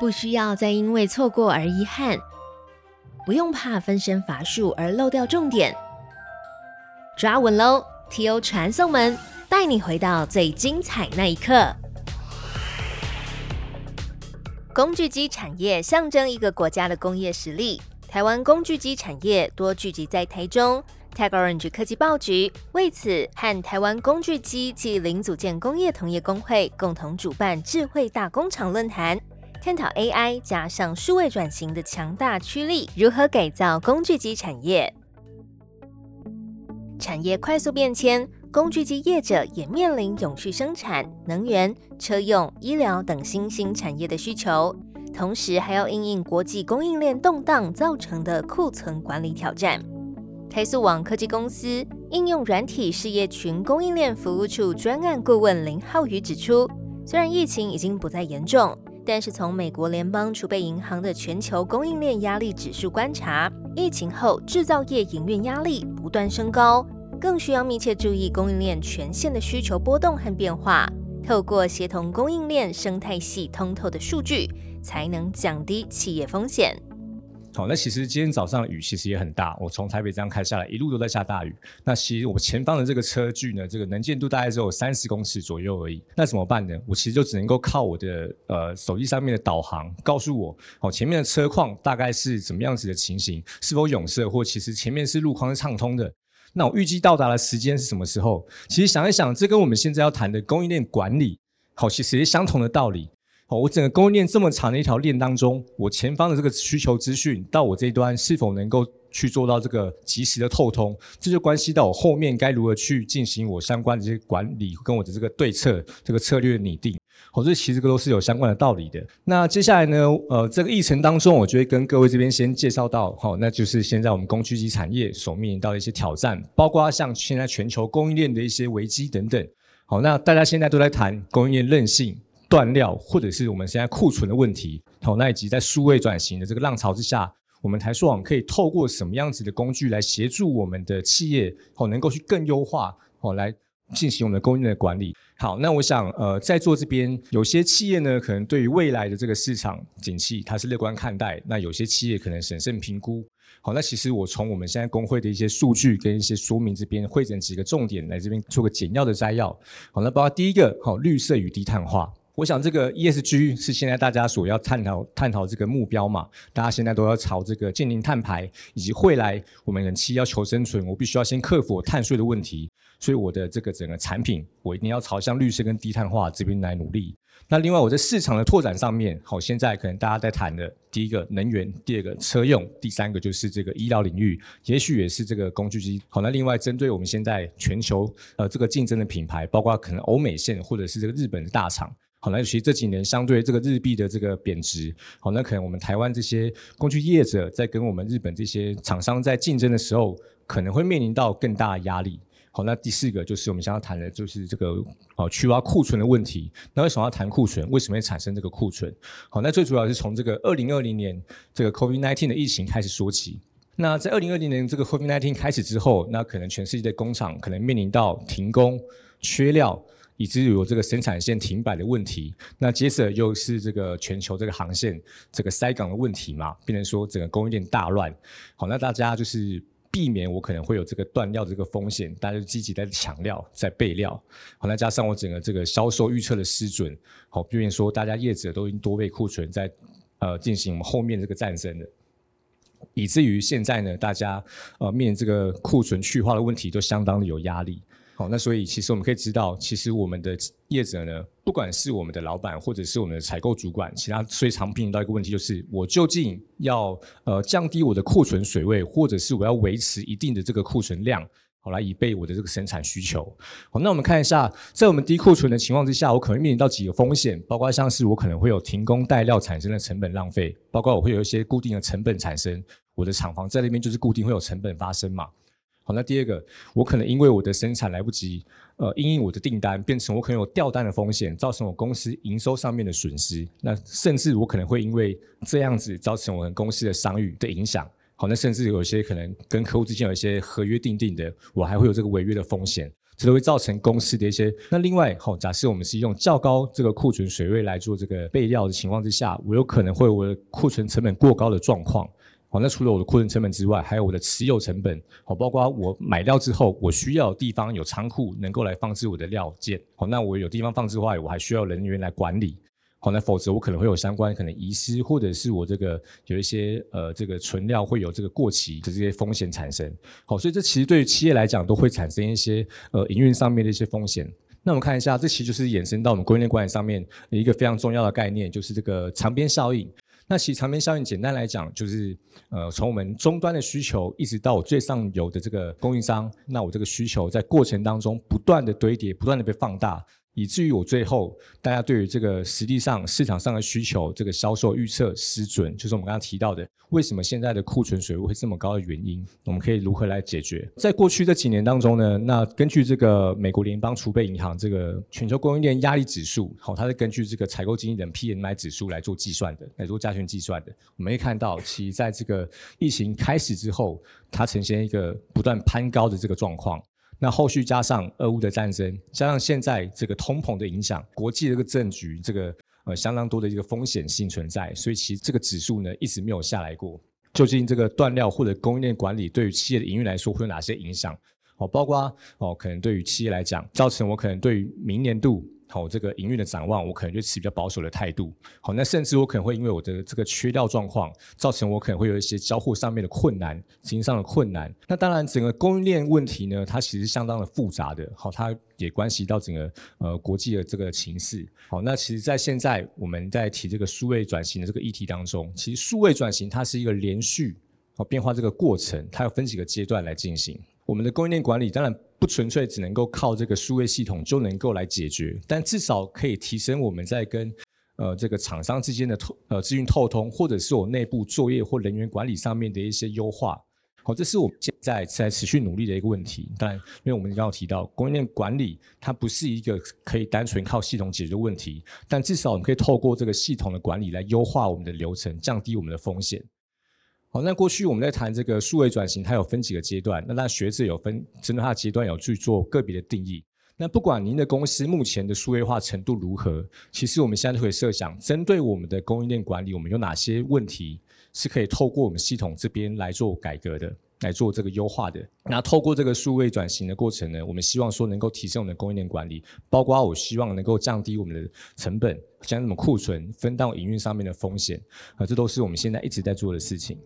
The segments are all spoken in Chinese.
不需要再因为错过而遗憾，不用怕分身乏术而漏掉重点。抓稳喽！T.O. 传送门带你回到最精彩那一刻。工具机产业象征一个国家的工业实力。台湾工具机产业多聚集在台中，TechOrange 科技报局为此和台湾工具机及零组件工业同业工会共同主办智慧大工厂论坛，探讨 AI 加上数位转型的强大驱力如何改造工具机产业。产业快速变迁，工具机业者也面临永续生产、能源、车用、医疗等新兴产业的需求，同时还要应应国际供应链动荡造成的库存管理挑战。台塑网科技公司应用软体事业群供应链服务处专案顾问林浩宇指出，虽然疫情已经不再严重，但是从美国联邦储备银行的全球供应链压力指数观察，疫情后制造业营运压力不断升高。更需要密切注意供应链全线的需求波动和变化，透过协同供应链生态系通透的数据，才能降低企业风险。好，那其实今天早上雨其实也很大，我从台北这样开下来，一路都在下大雨。那其实我前方的这个车距呢，这个能见度大概只有三十公尺左右而已。那怎么办呢？我其实就只能够靠我的呃手机上面的导航，告诉我哦前面的车况大概是怎么样子的情形，是否拥塞，或其实前面是路况是畅通的。那我预计到达的时间是什么时候？其实想一想，这跟我们现在要谈的供应链管理，好，其实也相同的道理。好，我整个供应链这么长的一条链当中，我前方的这个需求资讯到我这一端是否能够去做到这个及时的透通，这就关系到我后面该如何去进行我相关的这些管理跟我的这个对策、这个策略的拟定。好，这其实都是有相关的道理的。那接下来呢？呃，这个议程当中，我就会跟各位这边先介绍到，好，那就是现在我们工具机产业所面临到的一些挑战，包括像现在全球供应链的一些危机等等。好，那大家现在都在谈供应链韧性、断料，或者是我们现在库存的问题。好，那以及在数位转型的这个浪潮之下，我们台数网可以透过什么样子的工具来协助我们的企业，好，能够去更优化，好来。进行我们的供应链的管理。好，那我想，呃，在座这边有些企业呢，可能对于未来的这个市场景气，它是乐观看待；那有些企业可能审慎评估。好，那其实我从我们现在工会的一些数据跟一些说明这边，汇整几个重点来这边做个简要的摘要。好，那包括第一个，好，绿色与低碳化。我想这个 ESG 是现在大家所要探讨探讨这个目标嘛？大家现在都要朝这个近零碳排，以及未来我们人期要求生存，我必须要先克服碳税的问题。所以我的这个整个产品，我一定要朝向绿色跟低碳化这边来努力。那另外我在市场的拓展上面，好，现在可能大家在谈的第一个能源，第二个车用，第三个就是这个医疗领域，也许也是这个工具机。好，那另外针对我们现在全球呃这个竞争的品牌，包括可能欧美线或者是这个日本的大厂。好，那其实这几年相对这个日币的这个贬值，好，那可能我们台湾这些工具业者在跟我们日本这些厂商在竞争的时候，可能会面临到更大的压力。好，那第四个就是我们想要谈的，就是这个哦去挖库存的问题。那为什么要谈库存？为什么会产生这个库存？好，那最主要是从这个二零二零年这个 COVID-19 的疫情开始说起。那在二零二零年这个 COVID-19 开始之后，那可能全世界的工厂可能面临到停工、缺料。以至于有这个生产线停摆的问题，那接着又是这个全球这个航线这个塞港的问题嘛，变成说整个供应链大乱。好，那大家就是避免我可能会有这个断料的这个风险，大家就积极在抢料、在备料。好，那加上我整个这个销售预测的失准，好，避免说大家业者都已经多备库存在呃进行我们后面这个战争的，以至于现在呢，大家呃面临这个库存去化的问题都相当的有压力。好，那所以其实我们可以知道，其实我们的业者呢，不管是我们的老板，或者是我们的采购主管，其他最常面临到一个问题，就是我究竟要呃降低我的库存水位，或者是我要维持一定的这个库存量，好来以备我的这个生产需求。好，那我们看一下，在我们低库存的情况之下，我可能面临到几个风险，包括像是我可能会有停工待料产生的成本浪费，包括我会有一些固定的成本产生，我的厂房在那边就是固定会有成本发生嘛。好，那第二个，我可能因为我的生产来不及，呃，因应我的订单，变成我可能有掉单的风险，造成我公司营收上面的损失。那甚至我可能会因为这样子造成我们公司的商誉的影响。好，那甚至有些可能跟客户之间有一些合约订定的，我还会有这个违约的风险。这都会造成公司的一些。那另外，好，假设我们是用较高这个库存水位来做这个备料的情况之下，我有可能会我的库存成本过高的状况。好，那除了我的库存成本之外，还有我的持有成本，好，包括我买料之后，我需要地方有仓库能够来放置我的料件。好，那我有地方放置外，我还需要人员来管理。好，那否则我可能会有相关可能遗失，或者是我这个有一些呃这个存料会有这个过期的这些风险产生。好，所以这其实对于企业来讲都会产生一些呃营运上面的一些风险。那我们看一下，这其实就是衍生到我们供应链管理上面一个非常重要的概念，就是这个长边效应。那其实长边效应简单来讲，就是呃从我们终端的需求一直到我最上游的这个供应商，那我这个需求在过程当中不断的堆叠，不断的被放大。以至于我最后，大家对于这个实际上市场上的需求，这个销售预测失准，就是我们刚刚提到的，为什么现在的库存水位会这么高的原因，我们可以如何来解决？在过去这几年当中呢，那根据这个美国联邦储备银行这个全球供应链压力指数，好，它是根据这个采购经理人 PMI 指数来做计算的，来做加权计算的。我们可以看到，其在这个疫情开始之后，它呈现一个不断攀高的这个状况。那后续加上俄乌的战争，加上现在这个通膨的影响，国际这个政局，这个呃相当多的一个风险性存在，所以其实这个指数呢一直没有下来过。究竟这个断料或者供应链管理对于企业的营运来说会有哪些影响？哦，包括哦，可能对于企业来讲，造成我可能对于明年度。好，这个营运的展望，我可能就持比较保守的态度。好，那甚至我可能会因为我的这个缺料状况，造成我可能会有一些交货上面的困难，执行上的困难。那当然，整个供应链问题呢，它其实相当的复杂的。好，它也关系到整个呃国际的这个情势。好，那其实，在现在我们在提这个数位转型的这个议题当中，其实数位转型它是一个连续好变化这个过程，它要分几个阶段来进行。我们的供应链管理当然不纯粹只能够靠这个数位系统就能够来解决，但至少可以提升我们在跟呃这个厂商之间的透呃资讯透通，或者是我内部作业或人员管理上面的一些优化。好，这是我们现在在持续努力的一个问题。当然，因为我们刚刚提到供应链管理，它不是一个可以单纯靠系统解决问题，但至少我们可以透过这个系统的管理来优化我们的流程，降低我们的风险。好，那过去我们在谈这个数位转型，它有分几个阶段。那那学者有分针对它的阶段有去做个别的定义。那不管您的公司目前的数位化程度如何，其实我们现在就可以设想，针对我们的供应链管理，我们有哪些问题是可以透过我们系统这边来做改革的，来做这个优化的。那透过这个数位转型的过程呢，我们希望说能够提升我们的供应链管理，包括我希望能够降低我们的成本，将什么库存分到营运上面的风险，啊，这都是我们现在一直在做的事情。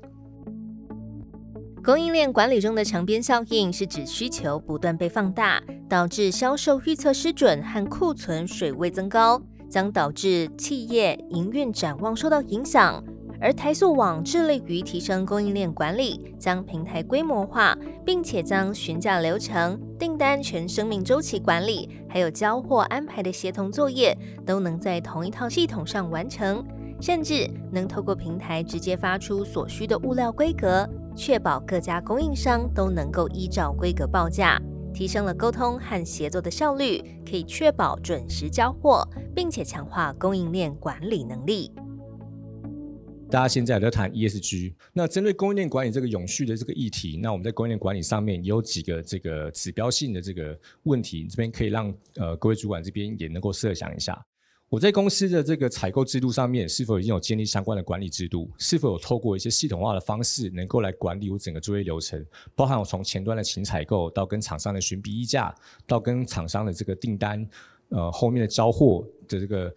供应链管理中的长边效应是指需求不断被放大，导致销售预测失准和库存水位增高，将导致企业营运展望受到影响。而台塑网致力于提升供应链管理，将平台规模化，并且将询价流程、订单全生命周期管理，还有交货安排的协同作业，都能在同一套系统上完成，甚至能透过平台直接发出所需的物料规格。确保各家供应商都能够依照规格报价，提升了沟通和协作的效率，可以确保准时交货，并且强化供应链管理能力。大家现在在谈 ESG，那针对供应链管理这个永续的这个议题，那我们在供应链管理上面也有几个这个指标性的这个问题，这边可以让呃各位主管这边也能够设想一下。我在公司的这个采购制度上面，是否已经有建立相关的管理制度？是否有透过一些系统化的方式，能够来管理我整个作业流程？包含我从前端的请采购，到跟厂商的询比议价，到跟厂商的这个订单，呃，后面的交货的这个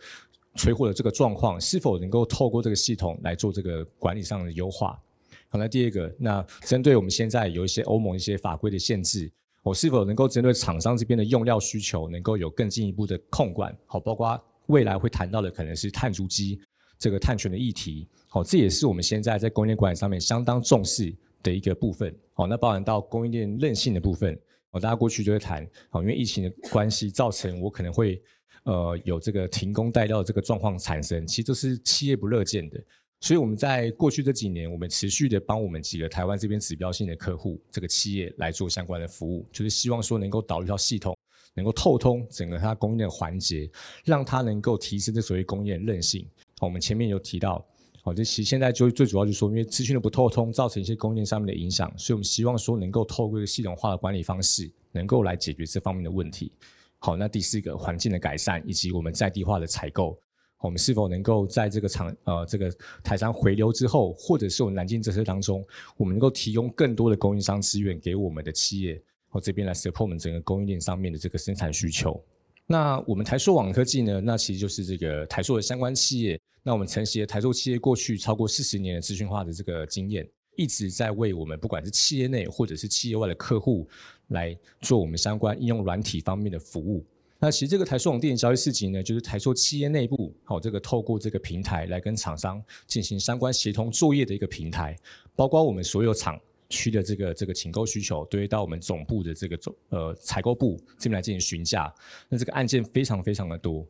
催货的这个状况，是否能够透过这个系统来做这个管理上的优化？好，那第二个，那针对我们现在有一些欧盟一些法规的限制，我是否能够针对厂商这边的用料需求，能够有更进一步的控管？好，包括。未来会谈到的可能是碳足迹这个碳权的议题，好，这也是我们现在在供应链管理上面相当重视的一个部分，好，那包含到供应链韧性的部分，哦，大家过去就会谈，好，因为疫情的关系，造成我可能会呃有这个停工待料的这个状况产生，其实这是企业不乐见的，所以我们在过去这几年，我们持续的帮我们几个台湾这边指标性的客户这个企业来做相关的服务，就是希望说能够导入一套系统。能够透通整个它供应链环节，让它能够提升这所谓供应链韧性。我们前面有提到，好，这其实现在就最主要就是说，因为资讯的不透通，造成一些供应链上面的影响，所以我们希望说能够透过系统化的管理方式，能够来解决这方面的问题。好，那第四个环境的改善以及我们在地化的采购，我们是否能够在这个厂呃这个台商回流之后，或者是我们南京这车当中，我们能够提供更多的供应商资源给我们的企业，我这边来 support 我们整个供应链上面的这个生产需求。那我们台硕网科技呢？那其实就是这个台硕的相关企业。那我们承袭了台硕企业过去超过四十年的资讯化的这个经验，一直在为我们不管是企业内或者是企业外的客户来做我们相关应用软体方面的服务。那其实这个台硕网电子交易市集呢，就是台硕企业内部好这个透过这个平台来跟厂商进行相关协同作业的一个平台，包括我们所有厂。区的这个这个请购需求，都会到我们总部的这个总呃采购部这边来进行询价，那这个案件非常非常的多。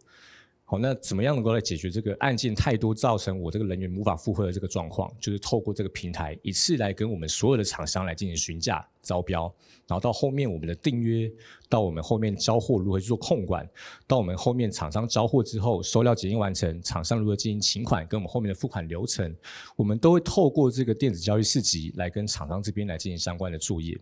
好，那怎么样能够来解决这个案件太多造成我这个人员无法负荷的这个状况？就是透过这个平台一次来跟我们所有的厂商来进行询价招标，然后到后面我们的订约。到我们后面交货如何去做控管，到我们后面厂商交货之后收料检验完成，厂商如何进行请款，跟我们后面的付款流程，我们都会透过这个电子交易市集来跟厂商这边来进行相关的作业。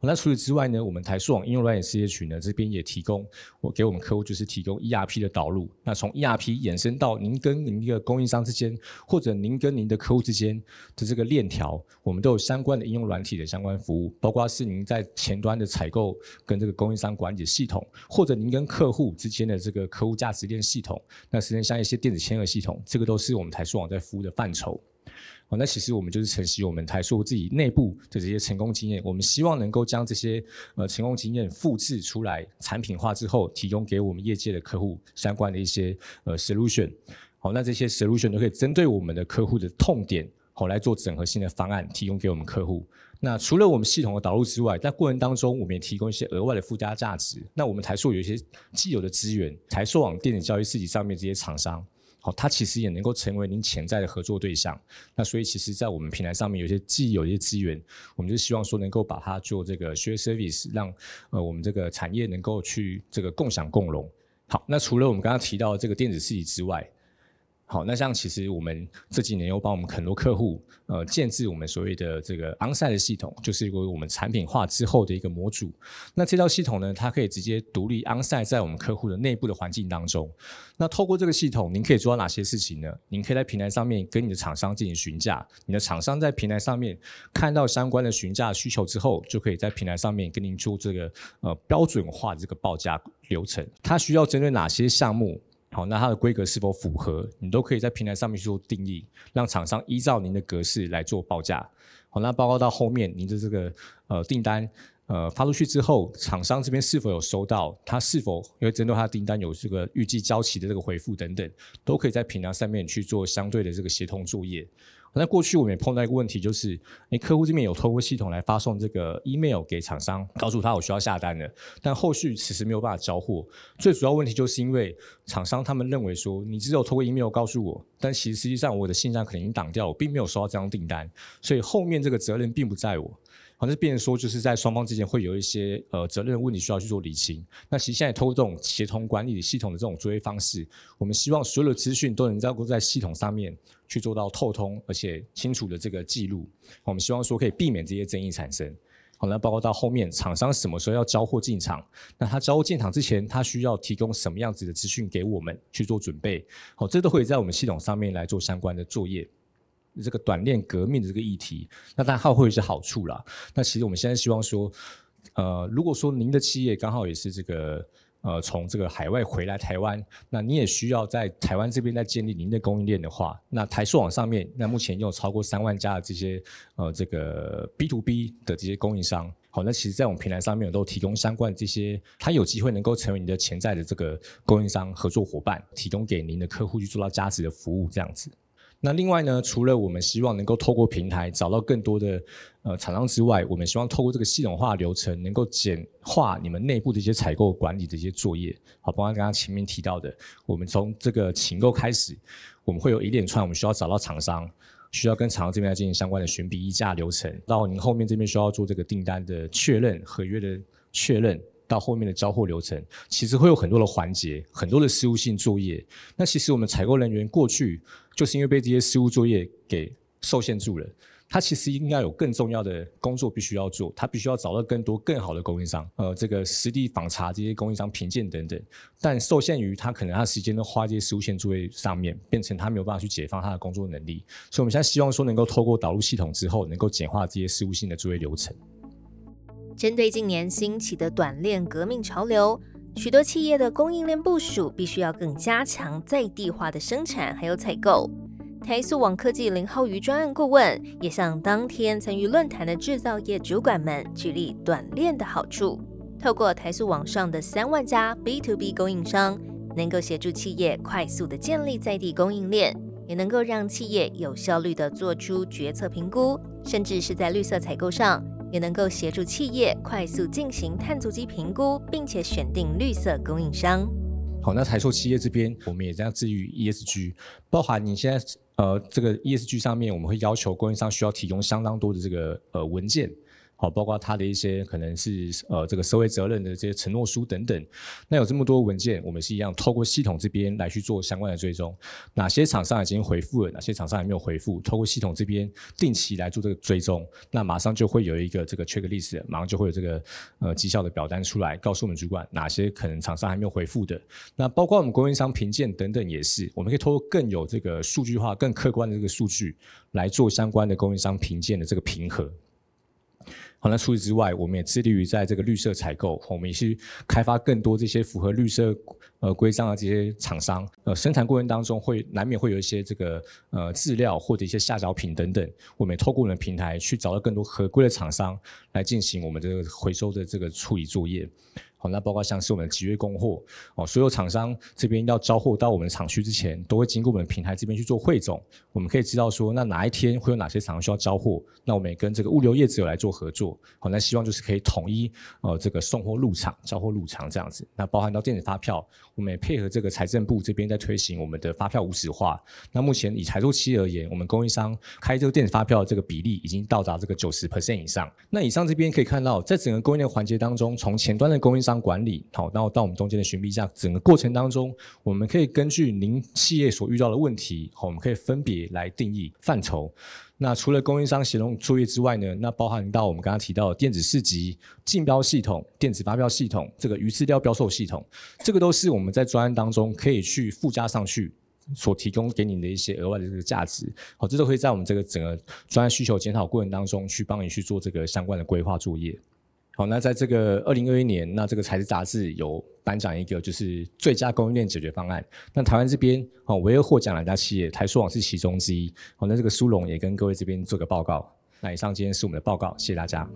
那除此之外呢，我们台数网应用软件事业群呢这边也提供我给我们客户就是提供 ERP 的导入。那从 ERP 衍生到您跟您一个供应商之间，或者您跟您的客户之间的这个链条，我们都有相关的应用软体的相关服务，包括是您在前端的采购跟这个供应商。管理系统，或者您跟客户之间的这个客户价值链系统，那实际上像一些电子签合系统，这个都是我们台数网在服务的范畴。哦，那其实我们就是承袭我们台数自己内部的这些成功经验，我们希望能够将这些呃成功经验复制出来，产品化之后，提供给我们业界的客户相关的一些呃 solution。好，那这些 solution 都可以针对我们的客户的痛点，好来做整合性的方案，提供给我们客户。那除了我们系统的导入之外，在过程当中，我们也提供一些额外的附加价值。那我们台硕有一些既有的资源，台硕网电子交易市集上面这些厂商，好，它其实也能够成为您潜在的合作对象。那所以，其实，在我们平台上面有些既有一些资源，我们就希望说能够把它做这个 share service，让呃我们这个产业能够去这个共享共荣。好，那除了我们刚刚提到这个电子市集之外，好，那像其实我们这几年又帮我们很多客户，呃，建制我们所谓的这个 onsite 的系统，就是一个我们产品化之后的一个模组。那这套系统呢，它可以直接独立 onsite 在我们客户的内部的环境当中。那透过这个系统，您可以做到哪些事情呢？您可以在平台上面跟你的厂商进行询价，你的厂商在平台上面看到相关的询价需求之后，就可以在平台上面跟您做这个呃标准化的这个报价流程。它需要针对哪些项目？好，那它的规格是否符合？你都可以在平台上面去做定义，让厂商依照您的格式来做报价。好，那报告到后面您的这个呃订单呃发出去之后，厂商这边是否有收到？他是否因为针对他的订单有这个预计交期的这个回复等等，都可以在平台上面去做相对的这个协同作业。那过去我们也碰到一个问题，就是诶，客户这边有透过系统来发送这个 email 给厂商，告诉他我需要下单的，但后续其实没有办法交货。最主要问题就是因为厂商他们认为说，你只有透过 email 告诉我，但其实实际上我的信箱可能已经挡掉，我并没有收到这张订单，所以后面这个责任并不在我。好像变成说，就是在双方之间会有一些呃责任问题需要去做理清。那其实现在通过这种协同管理系统的这种作业方式，我们希望所有的资讯都能够在系统上面去做到透通而且清楚的这个记录。我们希望说可以避免这些争议产生。好，那包括到后面厂商什么时候要交货进场，那他交货进场之前，他需要提供什么样子的资讯给我们去做准备？好，这都会在我们系统上面来做相关的作业。这个短链革命的这个议题，那当然它会有一些好处啦。那其实我们现在希望说，呃，如果说您的企业刚好也是这个呃从这个海外回来台湾，那你也需要在台湾这边再建立您的供应链的话，那台数网上面那目前有超过三万家的这些呃这个 B to B 的这些供应商，好，那其实在我们平台上面都提供相关这些，它有机会能够成为你的潜在的这个供应商合作伙伴，提供给您的客户去做到价值的服务这样子。那另外呢，除了我们希望能够透过平台找到更多的呃厂商之外，我们希望透过这个系统化流程，能够简化你们内部的一些采购管理的一些作业。好，包括刚刚前面提到的，我们从这个请购开始，我们会有一连串我们需要找到厂商，需要跟厂商这边来进行相关的询比议价流程，到您后面这边需要做这个订单的确认、合约的确认。到后面的交货流程，其实会有很多的环节，很多的事务性作业。那其实我们采购人员过去就是因为被这些事务作业给受限住了。他其实应该有更重要的工作必须要做，他必须要找到更多更好的供应商，呃，这个实地访查这些供应商评鉴等等。但受限于他可能他时间都花这些实务线作业上面，变成他没有办法去解放他的工作能力。所以我们现在希望说能够透过导入系统之后，能够简化这些事务性的作业流程。针对近年兴起的短链革命潮流，许多企业的供应链部署必须要更加强在地化的生产还有采购。台塑网科技林浩瑜专案顾问也向当天参与论坛的制造业主管们举例短链的好处。透过台塑网上的三万家 B to B 供应商，能够协助企业快速的建立在地供应链，也能够让企业有效率的做出决策评估，甚至是在绿色采购上，也能够协助企业快速进行碳足迹评估，并且选定绿色供应商。好，那台塑企业这边，我们也在治愈 ESG，包含你现在。呃，这个 ESG 上面，我们会要求供应商需要提供相当多的这个呃文件。好，包括他的一些可能是呃这个社会责任的这些承诺书等等。那有这么多文件，我们是一样透过系统这边来去做相关的追踪。哪些厂商已经回复了，哪些厂商还没有回复？透过系统这边定期来做这个追踪，那马上就会有一个这个 checklist，马上就会有这个呃绩效的表单出来，告诉我们主管哪些可能厂商还没有回复的。那包括我们供应商评鉴等等也是，我们可以透过更有这个数据化、更客观的这个数据来做相关的供应商评鉴的这个评核。好，那除此之外，我们也致力于在这个绿色采购，我们也是开发更多这些符合绿色呃规章的这些厂商。呃，生产过程当中会难免会有一些这个呃资料或者一些下脚品等等，我们也透过我们的平台去找到更多合规的厂商来进行我们这个回收的这个处理作业。好，那包括像是我们的集约供货哦，所有厂商这边要交货到我们厂区之前，都会经过我们平台这边去做汇总。我们可以知道说，那哪一天会有哪些厂商需要交货，那我们也跟这个物流业者来做合作。好，那希望就是可以统一呃这个送货入场、交货入场这样子。那包含到电子发票，我们也配合这个财政部这边在推行我们的发票无纸化。那目前以财务期而言，我们供应商开这个电子发票的这个比例已经到达这个九十 percent 以上。那以上这边可以看到，在整个供应链环节当中，从前端的供应商商管理好，然后到我们中间的寻觅价，整个过程当中，我们可以根据您企业所遇到的问题，好，我们可以分别来定义范畴。那除了供应商协同作业之外呢，那包含到我们刚刚提到的电子市集、竞标系统、电子发票系统、这个鱼饲料标售系统，这个都是我们在专案当中可以去附加上去，所提供给你的一些额外的这个价值。好，这都可以在我们这个整个专案需求检讨过程当中，去帮你去做这个相关的规划作业。好，那在这个二零二一年，那这个财资杂志有颁奖一个就是最佳供应链解决方案。那台湾这边哦，唯二获奖两家企业，台塑网是其中之一。好，那这个苏龙也跟各位这边做个报告。那以上今天是我们的报告，谢谢大家。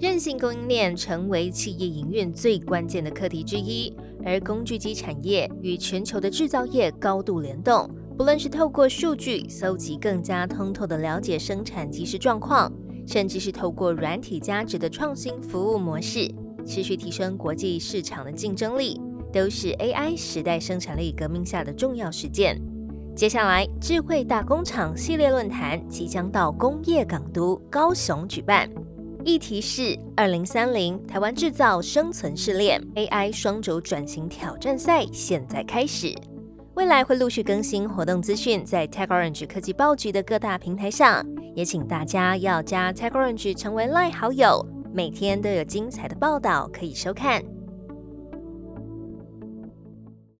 韧性供应链成为企业营运最关键的课题之一，而工具机产业与全球的制造业高度联动，不论是透过数据搜集，更加通透的了解生产及时状况。甚至是透过软体价值的创新服务模式，持续提升国际市场的竞争力，都是 AI 时代生产力革命下的重要实践。接下来，智慧大工厂系列论坛即将到工业港都高雄举办，议题是二零三零台湾制造生存试炼 AI 双轴转型挑战赛，现在开始。未来会陆续更新活动资讯，在 TechOrange 科技报局的各大平台上，也请大家要加 TechOrange 成为 Line 好友，每天都有精彩的报道可以收看。